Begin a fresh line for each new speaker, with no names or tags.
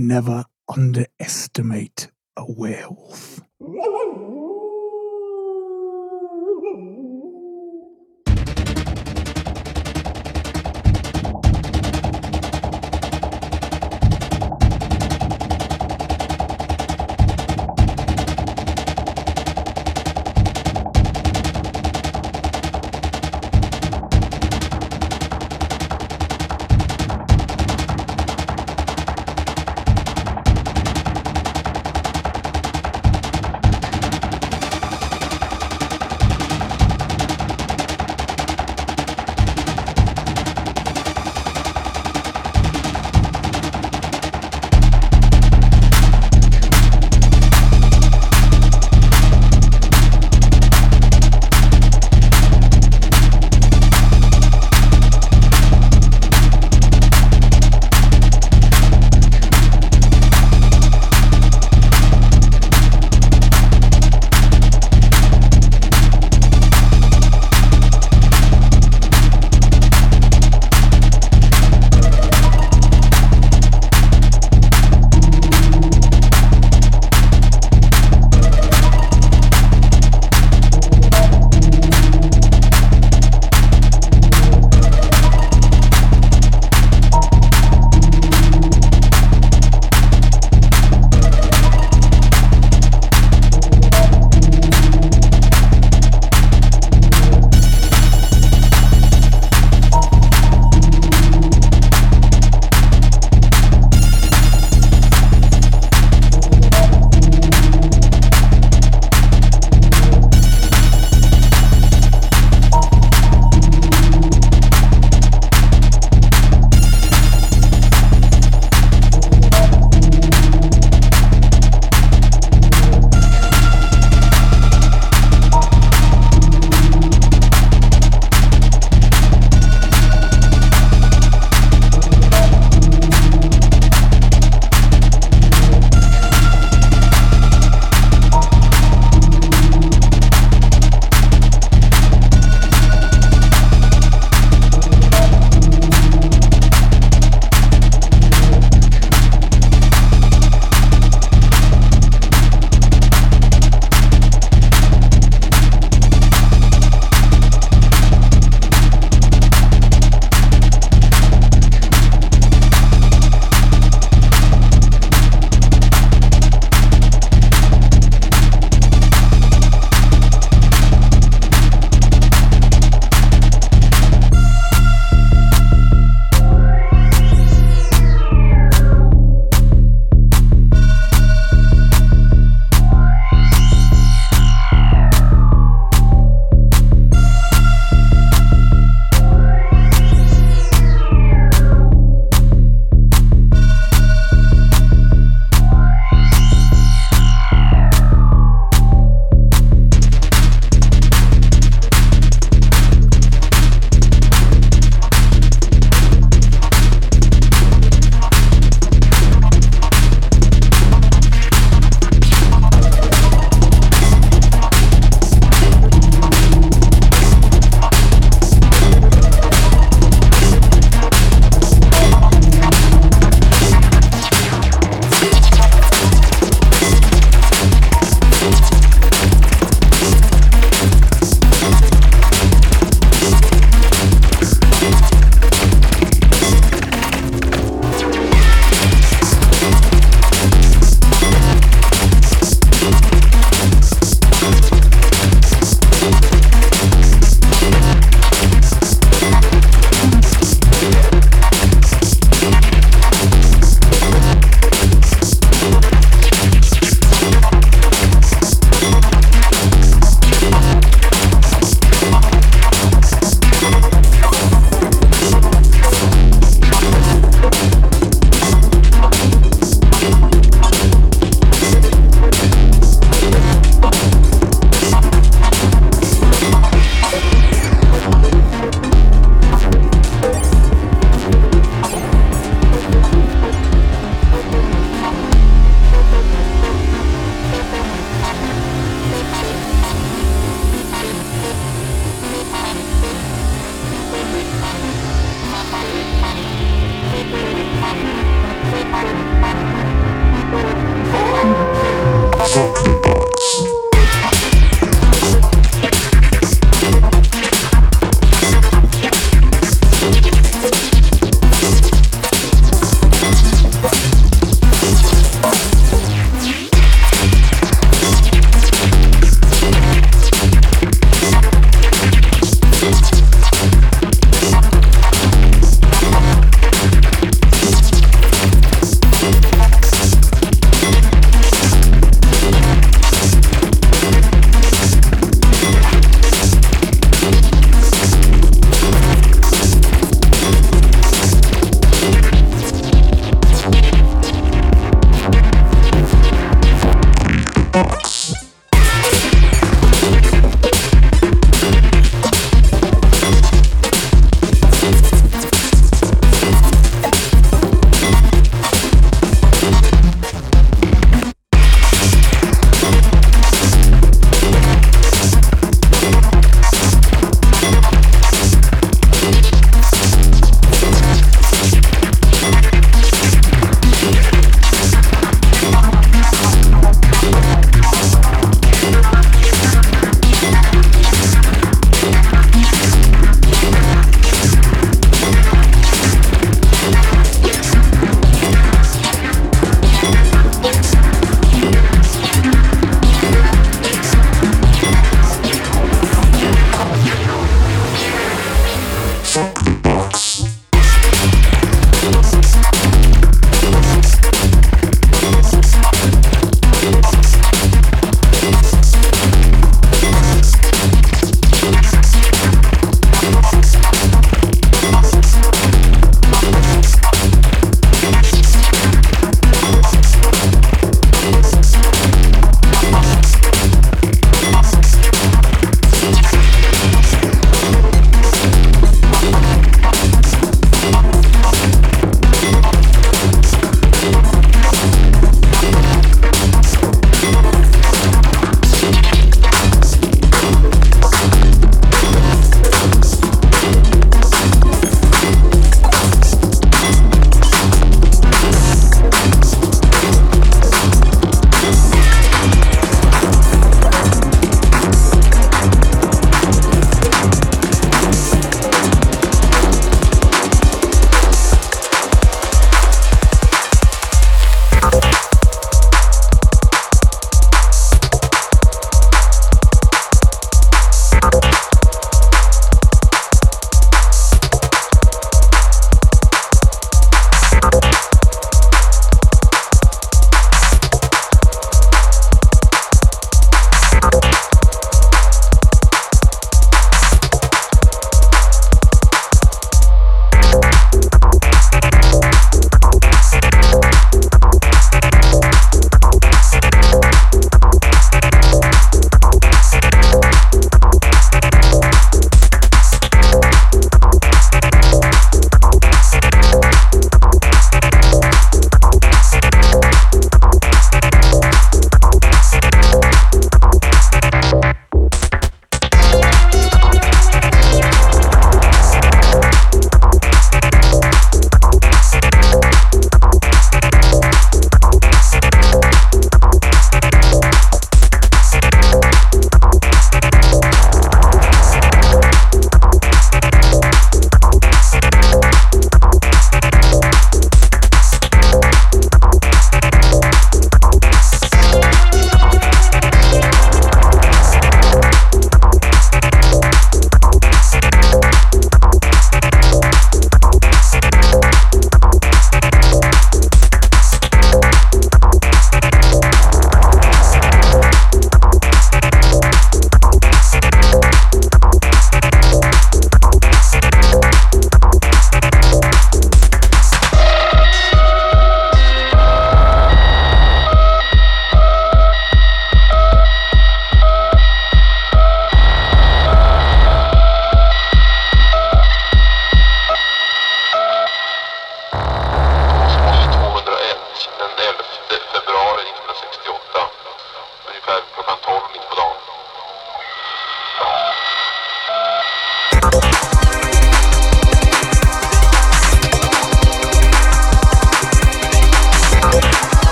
Never underestimate a werewolf.